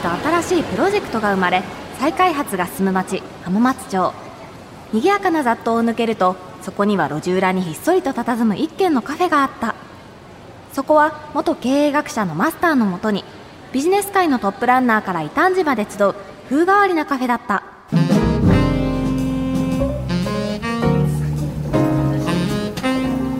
と新しいプロジェクトが生まれ再開発が進む町浜松町。賑やかな雑踏を抜けるとそこには路地裏にひっそりと佇む一軒のカフェがあった。そこは元経営学者のマスターのもとにビジネス界のトップランナーから異端児まで集う風変わりなカフェだった。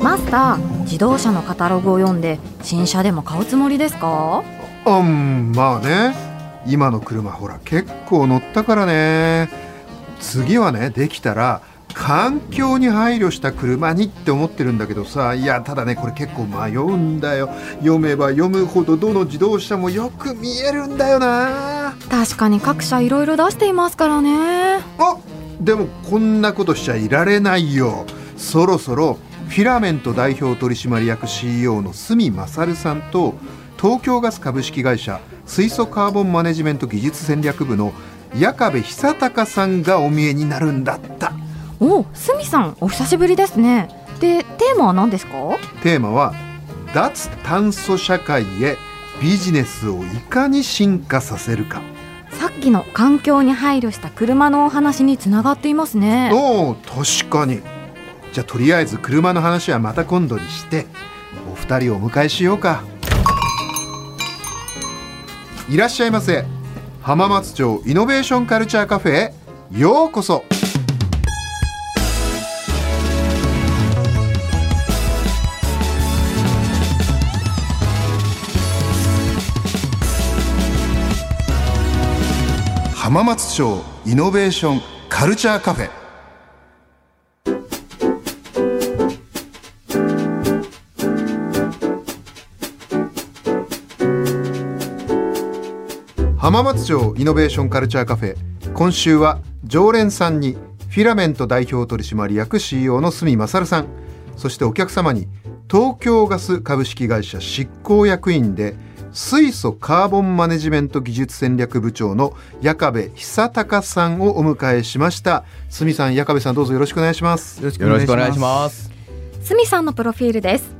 マスター自動車のカタログを読んで新車でも買うつもりですか？うんまあね。今の車ほら結構乗ったからね。次はねできたら環境に配慮した車にって思ってるんだけどさ。いやただねこれ結構迷うんだよ。読めば読むほどどの自動車もよく見えるんだよな。確かに各社いろいろ出していますからね。あでもこんなことしちゃいられないよ。そろそろフィラメント代表取締役 CEO の角勝さんと東京ガス株式会社水素カーボンマネジメント技術戦略部の矢壁久隆さんがお見えになるんだった。おすみさんお久しぶりですね。でテーマは何ですか？テーマは脱炭素社会へビジネスをいかに進化させるか。さっきの環境に配慮した車のお話につながっていますね。おお確かに。じゃあとりあえず車の話はまた今度にしてお二人をお迎えしようかいらっしゃいませ。浜松町イノベーションカルチャーカフェへようこそ。浜松町イノベーションカルチャーカフェ。浜松町イノベーションカルチャーカフェ今週は常連さんにフィラメント代表取締役 CEO の角勝さん。そしてお客様に東京ガス株式会社執行役員で水素カーボンマネジメント技術戦略部長の矢壁久隆さんをお迎えしました。角さん矢壁さんどうぞよろしくお願いします。よろしくお願いします。角さんのプロフィールです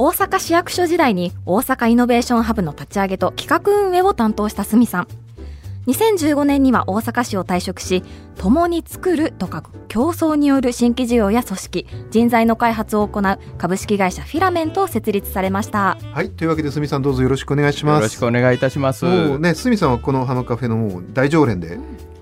大阪市役所時代に大阪イノベーションハブの立ち上げと企画運営を担当した角さん。2015年には大阪市を退職し共に作ると書く競争による新規事業や組織人材の開発を行う株式会社フィラメントを設立されました。はいというわけで角さんどうぞよろしくお願いします。よろしくお願いいたします。もうね角さんはこの浜カフェのもう大常連で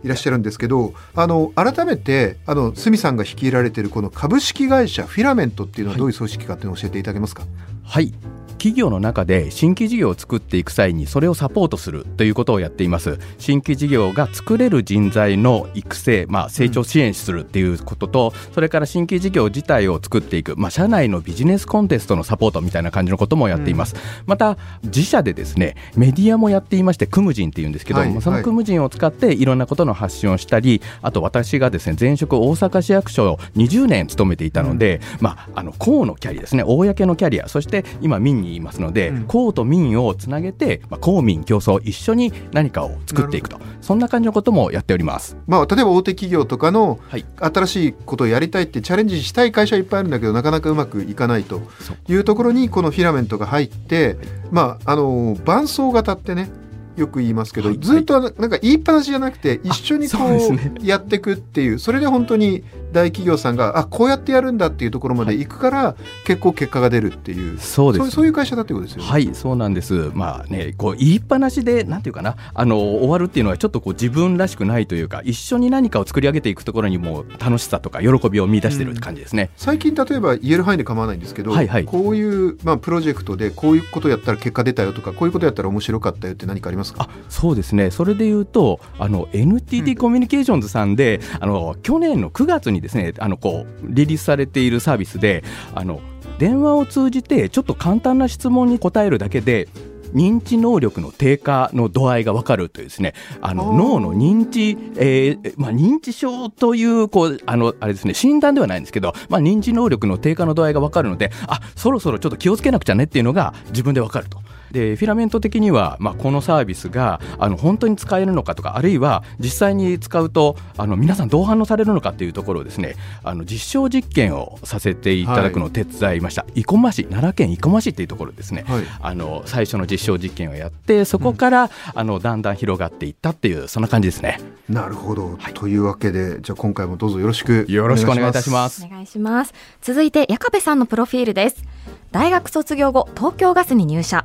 いらっしゃるんですけどあの改めてあの角さんが率いられているこの株式会社フィラメントっていうのはどういう組織かっていうのを教えていただけますか？はい企業の中で新規事業を作っていく際にそれをサポートするということをやっています。新規事業が作れる人材の育成、まあ、成長支援するっていうことと、うん、それから新規事業自体を作っていく、まあ、社内のビジネスコンテストのサポートみたいな感じのこともやっています、うん、また自社でですねメディアもやっていましてクムジンっていうんですけど、はい、そのクムジンを使っていろんなことの発信をしたりあと私がですね前職大阪市役所を20年勤めていたので、うん、まあ、あの公のキャリアですね公のキャリアそして今民にいますので、公と民をつなげて、まあ、公民競争一緒に何かを作っていくと。そんな感じのこともやっております、まあ、例えば大手企業とかの新しいことをやりたいってチャレンジしたい会社はいっぱいあるんだけどなかなかうまくいかないというところにこのフィラメントが入って、まあ、あの伴走型ってねよく言いますけど、はい、ずっとなんか言いっぱなしじゃなくて一緒にこうやっていくっていうそれで本当に大企業さんがあこうやってやるんだっていうところまで行くから、はい、結構結果が出るっていうそうですそういう会社だってことですよね。はいそうなんです。まあねこう言いっぱなしでなんていうかなあの終わるっていうのはちょっとこう自分らしくないというか一緒に何かを作り上げていくところにも楽しさとか喜びを見出してる感じですね、うん、最近例えば言える範囲で構わないんですけど、はいはい、こういう、まあ、プロジェクトでこういうことやったら結果出たよとかこういうことやったら面白かったよって何かありますか？あそうですね。それで言うとあの NTT コミュニケーションズさんで、うん、あの去年の9月にですねあのこうリリースされているサービスであの電話を通じてちょっと簡単な質問に答えるだけで認知能力の低下の度合いが分かるというですねあの脳の認知、えーまあ、認知症というこうあのあれですね診断ではないんですけど、まあ、認知能力の低下の度合いが分かるのであそろそろちょっと気をつけなくちゃねっていうのが自分で分かると。でフィラメント的には、まあ、このサービスがあの本当に使えるのかとかあるいは実際に使うとあの皆さんどう反応されるのかっていうところをですねあの実証実験をさせていただくのを手伝いました、はい、生駒市奈良県生駒市っていうところですね、はい、あの最初の実証実験をやってそこから、うん、あのだんだん広がっていったっていうそんな感じですね。なるほど、はい、というわけでじゃあ今回もどうぞよろしくよろしくお願いいたします。お願いします。続いて矢壁さんのプロフィールです。大学卒業後東京ガスに入社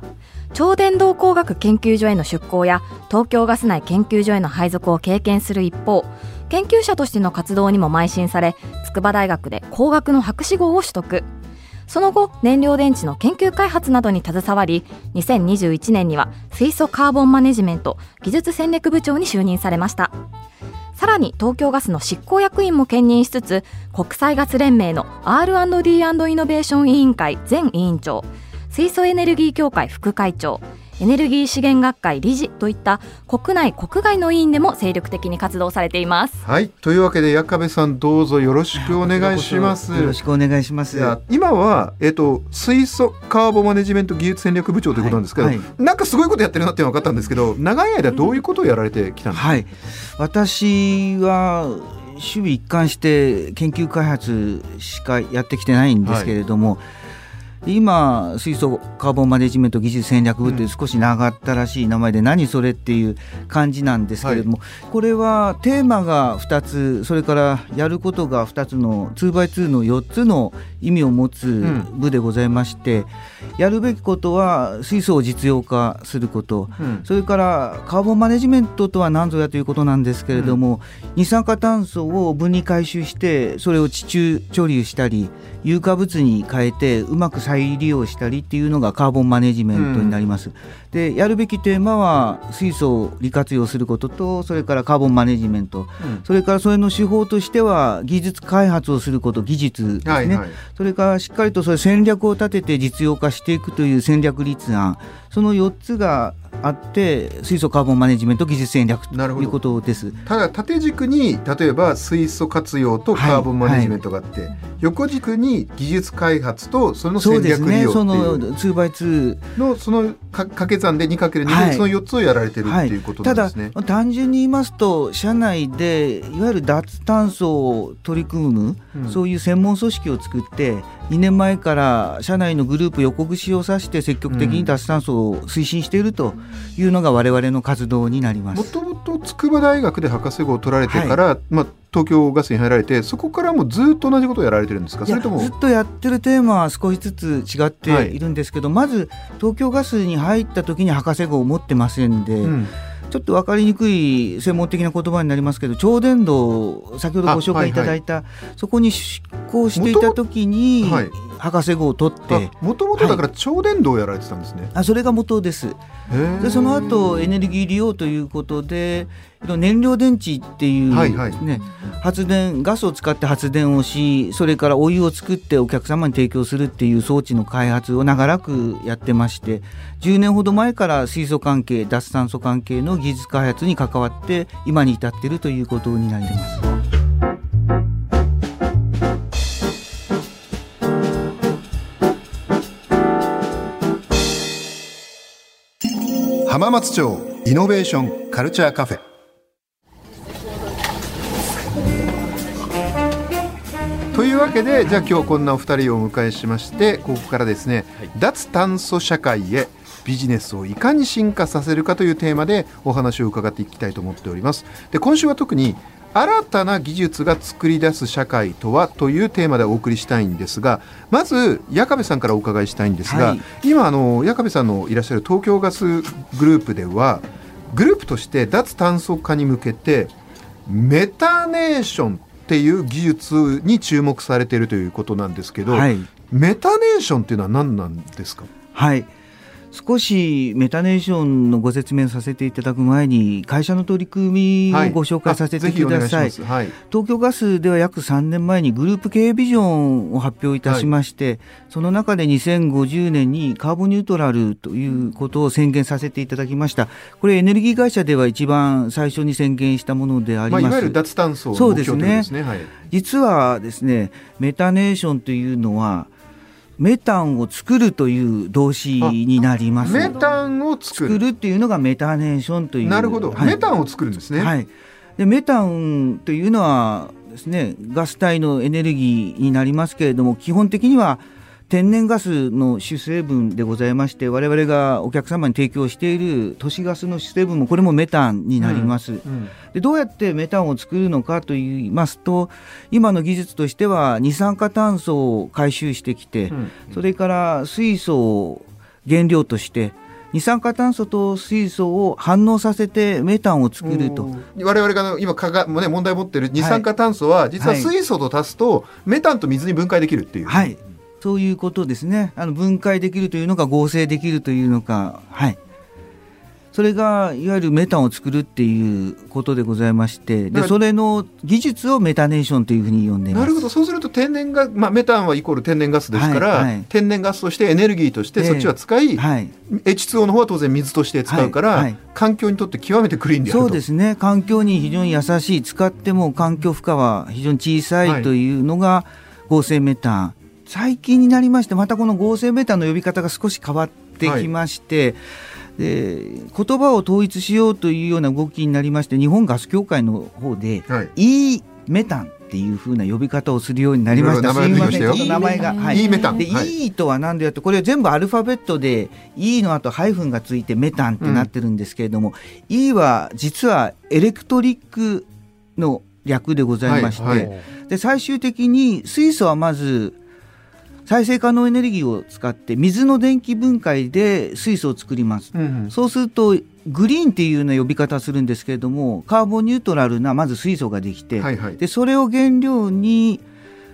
超電導工学研究所への出向や東京ガス内研究所への配属を経験する一方研究者としての活動にも邁進され筑波大学で工学の博士号を取得。その後燃料電池の研究開発などに携わり2021年には水素カーボンマネジメント技術戦略部長に就任されました。さらに東京ガスの執行役員も兼任しつつ国際ガス連盟の R&D& イノベーション委員会前委員長水素エネルギー協会副会長エネルギー資源学会理事といった国内国外の委員でも精力的に活動されています。はい。というわけで矢壁さんどうぞよろしくお願いします。よろしくお願いします。今はえっ、ー、と水素カーボンマネジメント技術戦略部長ということなんですけど、はいはい、なんかすごいことやってるなって分かったんですけど長い間どういうことをやられてきたんですか、はい、私は守備一貫して研究開発しかやってきてないんですけれども、はい今水素カーボンマネジメント技術戦略部という少し長ったらしい名前で何それっていう感じなんですけれども、はい、これはテーマが2つそれからやることが2つの 2x2 の4つの意味を持つ部でございまして、うん、やるべきことは水素を実用化すること、うん、それからカーボンマネジメントとは何ぞやということなんですけれども、うん、二酸化炭素を分に回収してそれを地中貯留したり有価物に変えてうまく再利用したりっていうのがカーボンマネジメントになります。うん、でやるべきテーマは水素を利活用することとそれからカーボンマネジメント、うん、それからそれの手法としては技術開発をすること技術ですね、はいはい、それからしっかりとそれ戦略を立てて実用化していくという戦略立案。その4つがあって水素カーボンマネジメント技術戦略ということです。ただ縦軸に例えば水素活用とカーボンマネジメントがあって、はい。はい、横軸に技術開発とその戦略利用そ、ね,、の 2x2 のその掛け算で 2×2 で、はい、その4つをやられてるっていうことなんですね、ただ単純に言いますと社内でいわゆる脱炭素を取り組む、うん、そういう専門組織を作って2年前から社内のグループ横串を指して積極的に脱炭素を推進しているというのが我々の活動になります。もともと筑波大学で博士号を取られてから、はい、まあ東京ガスに入られてそこからもずっと同じことをやられてるんですか？それとも？ずっとやってるテーマは少しずつ違ってい。るんですけど、はい、まず東京ガスに入った時に博士号を持ってませんで、うん。ちょっと分かりにくい専門的な言葉になりますけど超電導先ほどご紹介いただいた、はいはい、そこに出向していた時に、博士号を取ってもともとだから超電導をやられてたんですね、はい、あそれが元です。でその後エネルギー利用ということで燃料電池っていう、はいはい、ね、発電ガスを使って発電をしそれからお湯を作ってお客様に提供するっていう装置の開発を長らくやってまして10年ほど前から水素関係脱炭素関係の技術開発に関わって今に至っているということになります。浜松町イノベーションカルチャーカフェ。というわけでじゃあ今日こんなお二人をお迎えしましてここからですね、はい、脱炭素社会へビジネスをいかに進化させるかというテーマでお話を伺っていきたいと思っております。で今週は特に新たな技術が作り出す社会とはというテーマでお送りしたいんですがまず矢壁さんからお伺いしたいんですが、はい、今あの矢壁さんのいらっしゃる東京ガスグループではグループとして脱炭素化に向けてメタネーションっていう技術に注目されているということなんですけど、はい、メタネーションっていうのは何なんですか？はい少しメタネーションのご説明させていただく前に会社の取り組みをご紹介させてください。はい。はい、東京ガスでは約3年前にグループ経営ビジョンを発表いたしまして、はい、その中で2050年にカーボンニュートラルということを宣言させていただきました。これエネルギー会社では一番最初に宣言したものであります、まあ、いわゆる脱炭素の目標ですね、ね、実はですねメタネーションというのはメタンを作るという動詞になります。メタンを作るっていうのがメタネーションという。なるほど、はいメタンを作るんですね。はい。でメタンというのはですねガス体のエネルギーになりますけれども基本的には天然ガスの主成分でございまして我々がお客様に提供している都市ガスの主成分もこれもメタンになります。うんでどうやってメタンを作るのかといいますと今の技術としては二酸化炭素を回収してきて、うんそれから水素を原料として二酸化炭素と水素を反応させてメタンを作ると。我々が今かが、ね、問題を持ってる二酸化炭素は、実は水素と足すとメタンと水に分解できるっていう。はい、そういうことですね。あの分解できるというのか合成できるというのか、はい。それがいわゆるメタンを作るっていうことでございまして、でそれの技術をメタネーションというふうに呼んでいます。なるほどそうすると天然ガまあ、メタンはイコール天然ガスですから、はいはい天然ガスとしてエネルギーとしてええそっちは使い、はい。H2O の方は当然水として使うから、はいはい環境にとって極めてクリーンであるとそうですね。環境に非常に優しい、使っても環境負荷は非常に小さはいいというのが合成メタン。最近になりまして、またこの合成メタンの呼び方が少し変わってきまして、で言葉を統一しようというような動きになりまして日本ガス協会の方ではい、E メタンっていうふうな呼び方をするようになりました。すいません。ちょっと名前が、はい。E メタン。で、はい。E とは何でやってこれは全部アルファベットで E の後ハイフンがついてメタンってなってるんですけれども、E は実はエレクトリックの略でございまして、はい。はで最終的に水素はまず再生可能エネルギーを使って水の電気分解で水素を作ります。うんうん。そうするとグリーンっていうような呼び方をするんですけれどもカーボンニュートラルなまず水素ができて、はいはい。でそれを原料に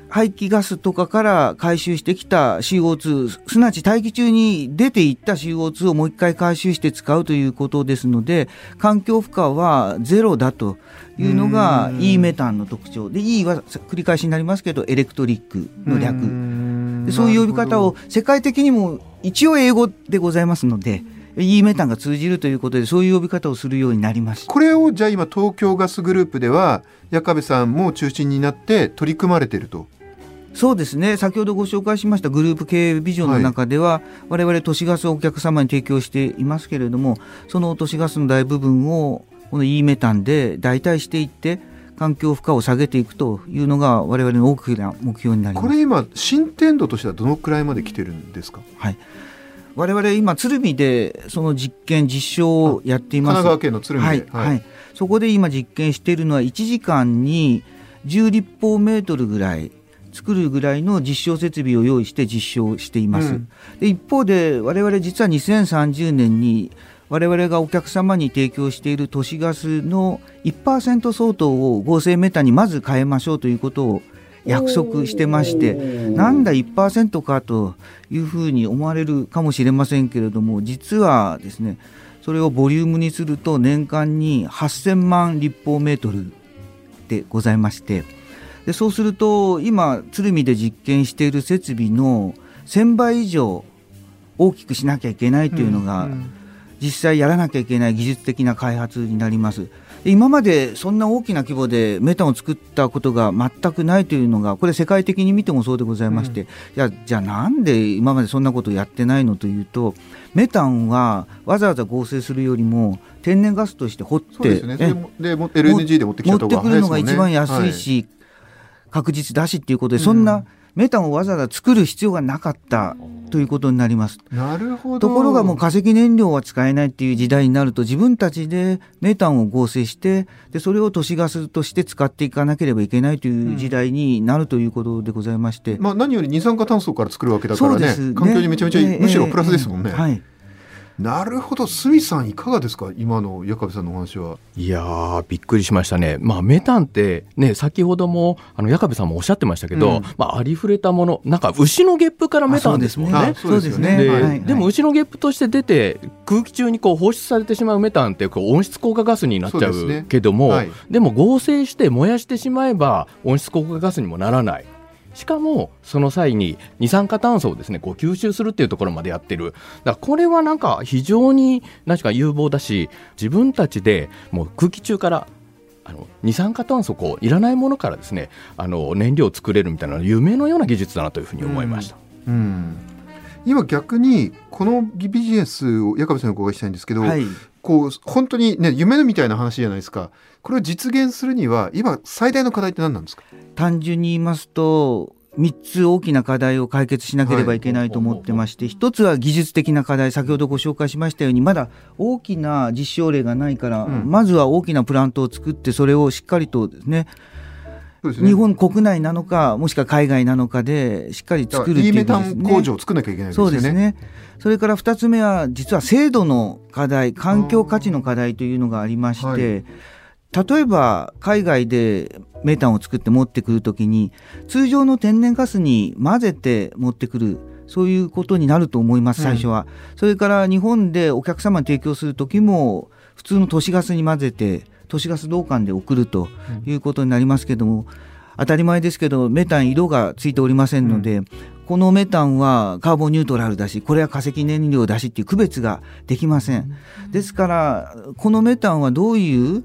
排気ガスとかから回収してきた CO2 すなわち大気中に出ていった CO2 をもう一回回収して使うということですので環境負荷はゼロだというのがうん。E メタンの特徴。で E は繰り返しになりますけどエレクトリックの略そういう呼び方を世界的にも一応英語でございますので E メタンが通じるということでそういう呼び方をするようになりました。これをじゃあ今東京ガスグループでは矢壁さんも中心になって取り組まれてると。そうですね先ほどご紹介しましたグループ経営ビジョンの中では、我々都市ガスをお客様に提供していますけれどもその都市ガスの大部分をこの E メタンで代替していって環境負荷を下げていくというのが我々の大きな目標になります。これ今進展度としてはどのくらいまで来てるんですか？我々今鶴見でその実験実証をやっています。神奈川県の鶴見で。はい、はい。そこで今実験しているのは1時間に10立方メートルぐらい作るぐらいの実証設備を用意して実証しています、うん。で一方で我々実は2030年に我々がお客様に提供している都市ガスの1%相当を合成メタンにまず変えましょうということを約束してましてなんだ1%かというふうに思われるかもしれませんけれども実はですねそれをボリュームにすると年間に8000万立方メートルでございましてでそうすると今鶴見で実験している設備の1000倍以上大きくしなきゃいけないというのが、ん実際やらなきゃいけない技術的な開発になります。で今までそんな大きな規模でメタンを作ったことが全くないというのがこれ世界的に見てもそうでございまして、いやじゃあなんで今までそんなことをやってないのというとメタンはわざわざ合成するよりも天然ガスとして掘ってそうですね。でも LNG で持ってき持ってたとこくるのが一番安いし、確実だしっていうことで、そんなメタンをわざわざ作る必要がなかったということになります。なるほど。ところがもう化石燃料は使えないっていう時代になると自分たちでメタンを合成してでそれを都市ガスとして使っていかなければいけないという時代になるということでございまして、まあ何より二酸化炭素から作るわけだからねね環境にめちゃめちゃええむしろプラスですもんね。ええはいなるほど、スミさんいかがですか？今の矢壁さんのお話は。いやー、びっくりしましたね。まあ、メタンって、ね、先ほども、あの、矢壁さんもおっしゃってましたけど、うんまあ、ありふれたもの、なんか、牛のゲップからメタンですもんね。あそうですねで,、はいはいでも牛のゲップとして出て空気中にこう放出されてしまうメタンってこう温室効果ガスになっちゃそうけどもで,、はいも合成して燃やしてしまえば温室効果ガスにもならない。しかもその際に二酸化炭素をですねこう吸収するっていうところまでやってる。だからこれはなんか非常に何か有望だし自分たちでもう空気中からあの二酸化炭素こういらないものからですねあの燃料を作れるみたいな夢のような技術だなというふうに思いました。うん。今逆にこのビジネスを矢上さんにお伺いしたいんですけど、はい、こう本当にね夢みたいな話じゃないですか。これを実現するには今最大の課題って何なんですか？単純に言いますと3つ大きな課題を解決しなければいけないと思ってまして、はい、1つは技術的な課題先ほどご紹介しましたようにまだ大きな実証例がないから、うん、まずは大きなプラントを作ってそれをしっかりとですねね、日本国内なのかもしくは海外なのかでしっかり作るっていう、ね、メタン工場を作らなきゃいけないですね。そうですね。それから2つ目は実は制度の課題環境価値の課題というのがありまして、はい、例えば海外でメタンを作って持ってくるときに通常の天然ガスに混ぜて持ってくるそういうことになると思います最初は、うん、それから日本でお客様に提供する時も普通の都市ガスに混ぜて都市ガス導管で送るということになりますけども、当たり前ですけどメタン色がついておりませんので、うん、このメタンはカーボンニュートラルだしこれは化石燃料だしっていう区別ができません。ですからこのメタンはどういう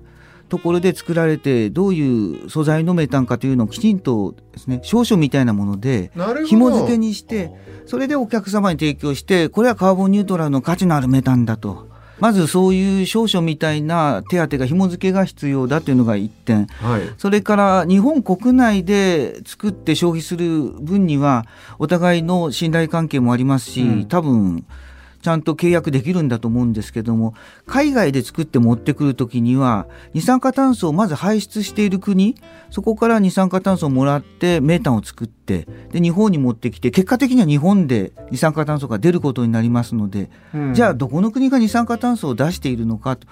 ところで作られてどういう素材のメタンかというのをきちんとですね証書みたいなもので紐付けにしてそれでお客様に提供してこれはカーボンニュートラルの価値のあるメタンだとまずそういう証書みたいな手当が紐付けが必要だというのが1点、はい、それから日本国内で作って消費する分にはお互いの信頼関係もありますし、うん、多分ちゃんと契約できるんだと思うんですけども海外で作って持ってくるときには二酸化炭素をまず排出している国そこから二酸化炭素をもらってメータンを作ってで日本に持ってきて結果的には日本で二酸化炭素が出ることになりますので、うん、じゃあどこの国が二酸化炭素を出しているのかと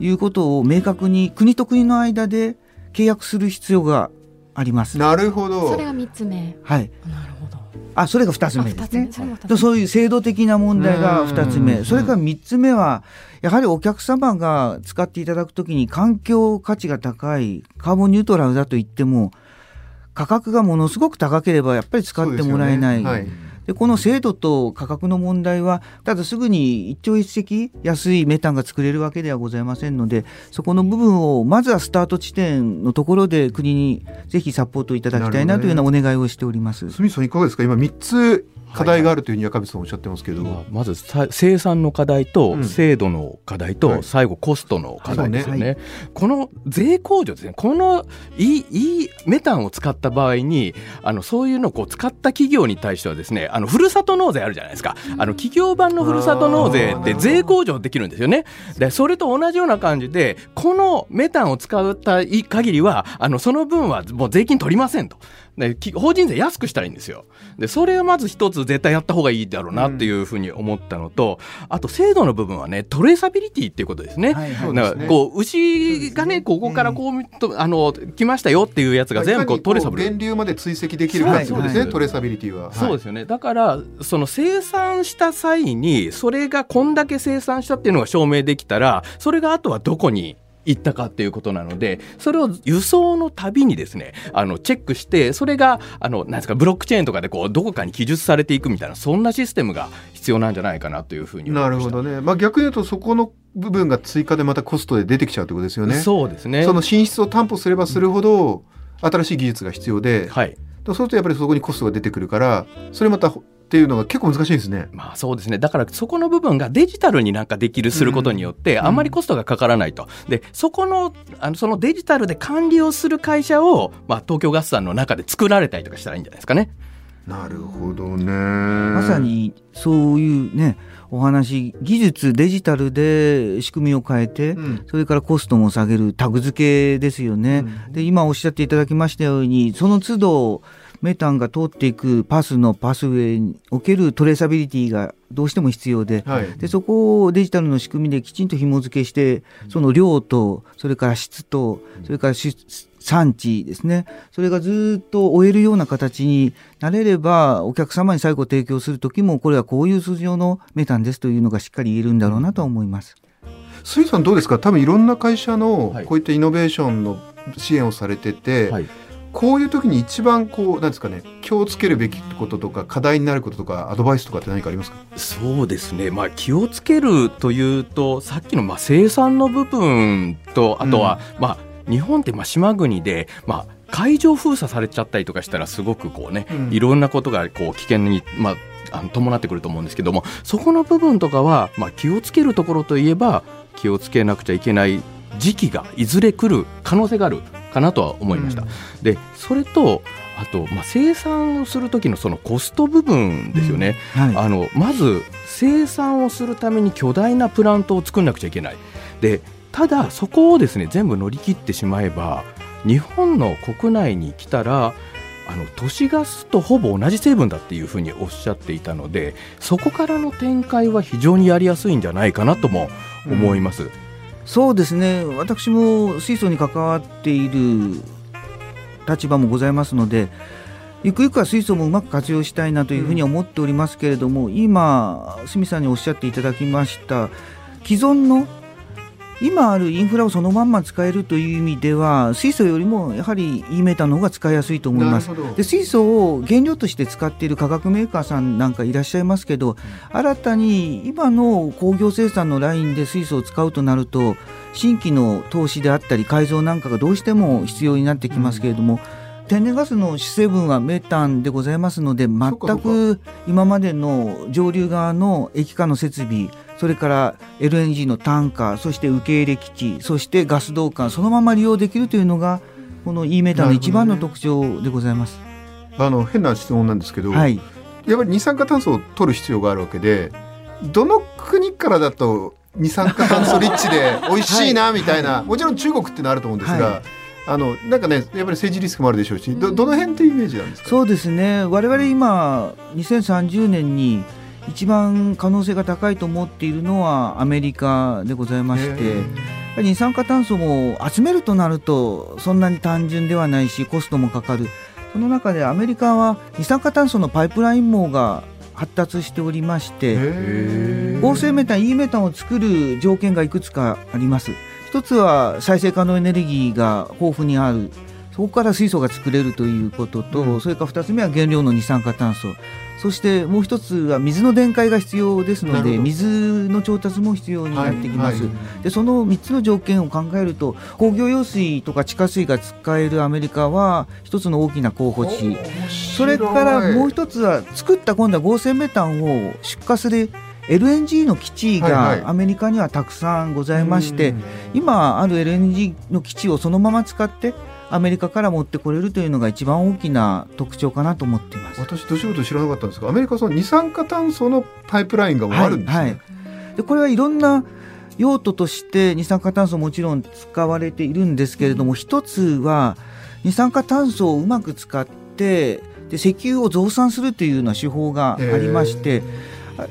いうことを明確に国と国の間で契約する必要があります。なるほど。それが三つ目。はい。あそれが2つ目ですね。そういう制度的な問題が2つ目。それから3つ目はやはりお客様が使っていただくときに環境価値が高いカーボンニュートラルだと言っても価格がものすごく高ければやっぱり使ってもらえない。でこの制度と価格の問題はただすぐに一朝一夕安いメタンが作れるわけではございませんのでそこの部分をまずはスタート地点のところで国にぜひサポートいただきたいなというようなお願いをしております。ね、住さんいかがですか？今3つ課題があるというふうに赤さんおっしゃってますけど、まあ、まず生産の課題と制度の課題と、最後コストの課題ですよね。はい、この税控除ですね。このいいいいメタンを使った場合にあのそういうのをこう使った企業に対してはですねあのふるさと納税あるじゃないですかあの企業版のふるさと納税って税控除できるんですよね。でそれと同じような感じでこのメタンを使った限りはあのその分はもう税金取りませんと。で法人税安くしたらいいんですよ。でそれをまず一つ絶対やった方がいいだろうなっていうふうに思ったのと、うん、あと制度の部分はねトレーサビリティっていうことですね。はいはい、だからこう牛がねここからこうとあの来ましたよっていうやつが全部こうトレーサブル。源流まで追跡できるかってことですね、はい、トレーサビリティは。そうですよね。だからその生産した際にそれがこんだけ生産したっていうのが証明できたらそれがあとはどこに行ったかっていうことなので、それを輸送のたびにですね、あの、チェックして、それが、あの、なんですか、ブロックチェーンとかでこう、どこかに記述されていくみたいな、そんなシステムが必要なんじゃないかなというふうになるほどね。まあ逆に言うと、そこの部分が追加でまたコストで出てきちゃうってことですよね。そうですね。その進出を担保すればするほど、新しい技術が必要で、はい。そうするとやっぱりそこにコストが出てくるから、それまたっていうのが結構難しいですね。まあそうですね。だからそこの部分がデジタルになんかできるすることによって、あんまりコストがかからないと。で、そこの、あの、そのデジタルで管理をする会社を、まあ東京ガスさんの中で作られたりとかしたらいいんじゃないですかね。なるほどね。まさにそういうね、お話技術デジタルで仕組みを変えて、うん、それからコストも下げるタグ付けですよね、うん、で今おっしゃっていただきましたようにその都度メタンが通っていくパスのパスウェイにおけるトレーサビリティがどうしても必要ではい、でそこをデジタルの仕組みできちんと紐付けしてその量とそれから質とそれから産地ですね。それがずっと終えるような形になれればお客様に最後提供する時もこれはこういう数字用のメタンですというのがしっかり言えるんだろうなと思います。水さんどうですか？多分いろんな会社のこういったイノベーションの支援をされてて、はいこういう時に一番こうなんですかね気をつけるべきこととか課題になることとかアドバイスとかって何かありますか？そうですね、まあ、気をつけるというとさっきのまあ生産の部分とあとは、うん、まあ日本ってまあ島国で、まあ、海上封鎖されちゃったりとかしたらすごくこうね、うん、いろんなことがこう危険に、まあ、あの伴ってくると思うんですけどもそこの部分とかは、まあ、気をつけるところといえば気をつけなくちゃいけない時期がいずれ来る可能性があるかなとは思いました。うん、でそれとあと、まあ、生産をする時のそのコスト部分ですよね、うん。はい、あのまず生産をするために巨大なプラントを作んなくちゃいけない。でただそこをですね全部乗り切ってしまえば日本の国内に来たらあの都市ガスとほぼ同じ成分だっていうふうにおっしゃっていたのでそこからの展開は非常にやりやすいんじゃないかなとも思います。うん、そうですね。私も水素に関わっている立場もございますのでゆくゆくは水素もうまく活用したいなというふうに思っておりますけれども、うん、今鷲見さんにおっしゃっていただきました既存の今あるインフラをそのまんま使えるという意味では水素よりもやはり E メーターの方が使いやすいと思います。で水素を原料として使っている化学メーカーさんなんかいらっしゃいますけど、新たに今の工業生産のラインで水素を使うとなると新規の投資であったり改造なんかがどうしても必要になってきますけれども、うん。天然ガスの主成分はメタンでございますので全く今までの上流側の液化の設備それから LNG のタンカーそして受け入れ基地そしてガス導管そのまま利用できるというのがこの E メタンの一番の特徴でございます。ね、あの変な質問なんですけど、はい、やっぱり二酸化炭素を取る必要があるわけでどの国からだと二酸化炭素リッチで美味しいなみたいな、はい、もちろん中国ってのあると思うんですが。はい。あのなんかねやっぱり政治リスクもあるでしょうしどどの辺というイメージなんですか、そうですね。我々今2030年に一番可能性が高いと思っているのはアメリカでございまして二酸化炭素も集めるとなるとそんなに単純ではないしコストもかかる。その中でアメリカは二酸化炭素のパイプライン網が発達しておりまして合成メタン E メタンを作る条件がいくつかあります。一つは再生可能エネルギーが豊富にあるそこから水素が作れるということと、うん、それから二つ目は原料の二酸化炭素。そしてもう一つは水の電解が必要ですので水の調達も必要になってきます、はいはい、でその3つの条件を考えると工業用水とか地下水が使えるアメリカは一つの大きな候補地。それからもう一つは作った今度は合成メタンを出荷する LNG の基地がアメリカにはたくさんございまして、はいはい、今ある LNG の基地をそのまま使ってアメリカから持ってこれるというのが一番大きな特徴かなと思っています。私ど素人知らなかったんですがアメリカその二酸化炭素のパイプラインがあるんですね、はいはい、でこれはいろんな用途として二酸化炭素もちろん使われているんですけれども一つは二酸化炭素をうまく使ってで石油を増産するというような手法がありまして、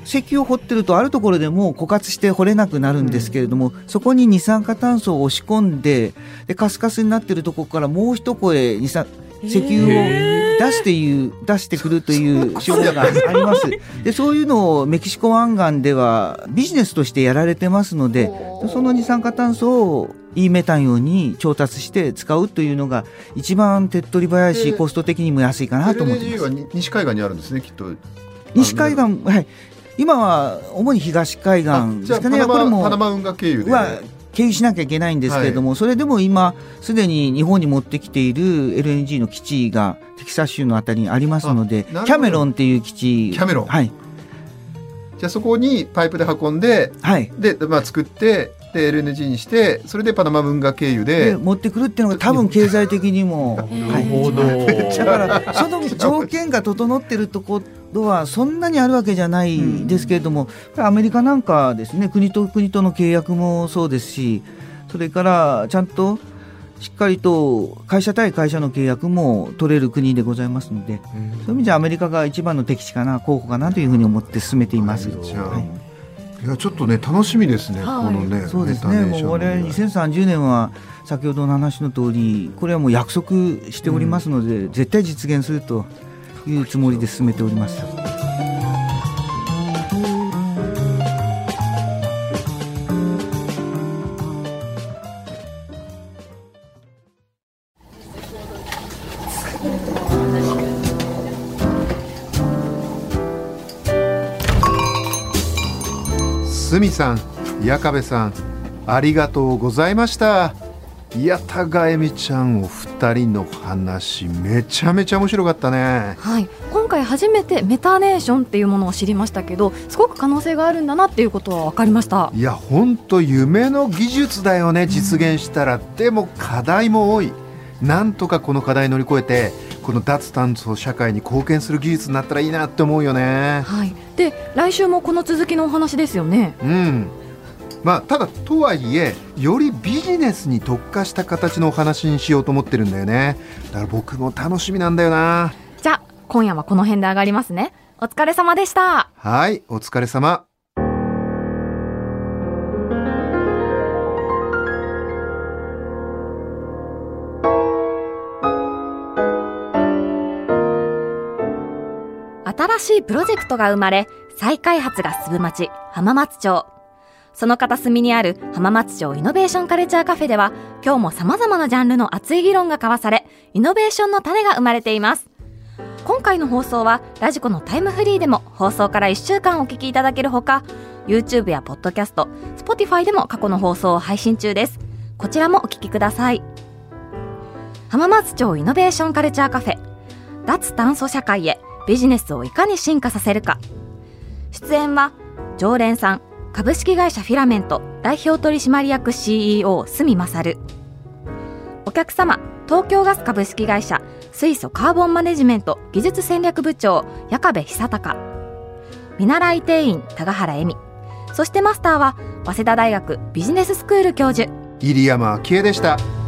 石油を掘ってるとあるところでも枯渇して掘れなくなるんですけれども、うん、そこに二酸化炭素を押し込んででカスカスになってるところからもう一声二酸石油を出していう出してくるという手法があります。でそういうのをメキシコ湾岸ではビジネスとしてやられてますのでその二酸化炭素をいいメタン用に調達して使うというのが一番手っ取り早いしコスト的にも安いかなと思ってます。西海岸にあるんですねきっと。西海岸はい今は主に東海岸ですかね、これもパナマ運河経由で、は経由しなきゃいけないんですけれども、はい、それでも今、すでに日本に持ってきている LNG の基地がテキサス州のあたりにありますので、キャメロンっていう基地、キャメロン、はい、じゃあそこにパイプで運んで、はい、でまあ、作って、で LNG にしてそれでパナマ運河経由で。持ってくるっていうのが多分経済的にも。なるほど、だからその 条件が整ってるところはそんなにあるわけじゃないですけれども、うん、アメリカなんかですね国と国との契約もそうですしそれからちゃんとしっかりと会社対会社の契約も取れる国でございますので、うん、そういう意味じゃアメリカが一番の敵地かな候補かなというふうに思って進めています。はいいやちょっとね楽しみですね、はい、このねそうですね。もう我々2030年は先ほどの話の通りこれはもう約束しておりますので、うん、絶対実現するというつもりで進めております。さん、矢壁さん、ありがとうございました。矢田がえみちゃんお二人の話めちゃめちゃ面白かったね。はい。今回初めてメタネーションっていうものを知りましたけどすごく可能性があるんだなっていうことは分かりました。いや本当夢の技術だよね実現したら、うん、でも課題も多い。なんとかこの課題乗り越えてこの脱炭素社会に貢献する技術になったらいいなって思うよね。はい、で来週もこの続きのお話ですよね。うん。まあ、ただとはいえよりビジネスに特化した形のお話にしようと思ってるんだよね。だから僕も楽しみなんだよな。じゃあ今夜はこの辺で上がりますね。お疲れ様でした。はいお疲れ様新しいプロジェクトが生まれ再開発が進む町浜松町その片隅にある浜松町イノベーションカルチャーカフェでは、今日も様々なジャンルの熱い議論が交わされ、イノベーションの種が生まれています。今回の放送は、ラジコのタイムフリーでも放送から1週間お聞きいただけるほか、YouTube や Podcast、Spotify でも過去の放送を配信中です。こちらもお聞きください。浜松町イノベーションカルチャーカフェ、脱炭素社会へビジネスをいかに進化させるか。出演は、常連さん、株式会社フィラメント代表取締役 CEO 住勝お客様東京ガス株式会社水素カーボンマネジメント技術戦略部長矢部久隆見習い店員高原恵美そしてマスターは早稲田大学ビジネススクール教授入山昭恵でした。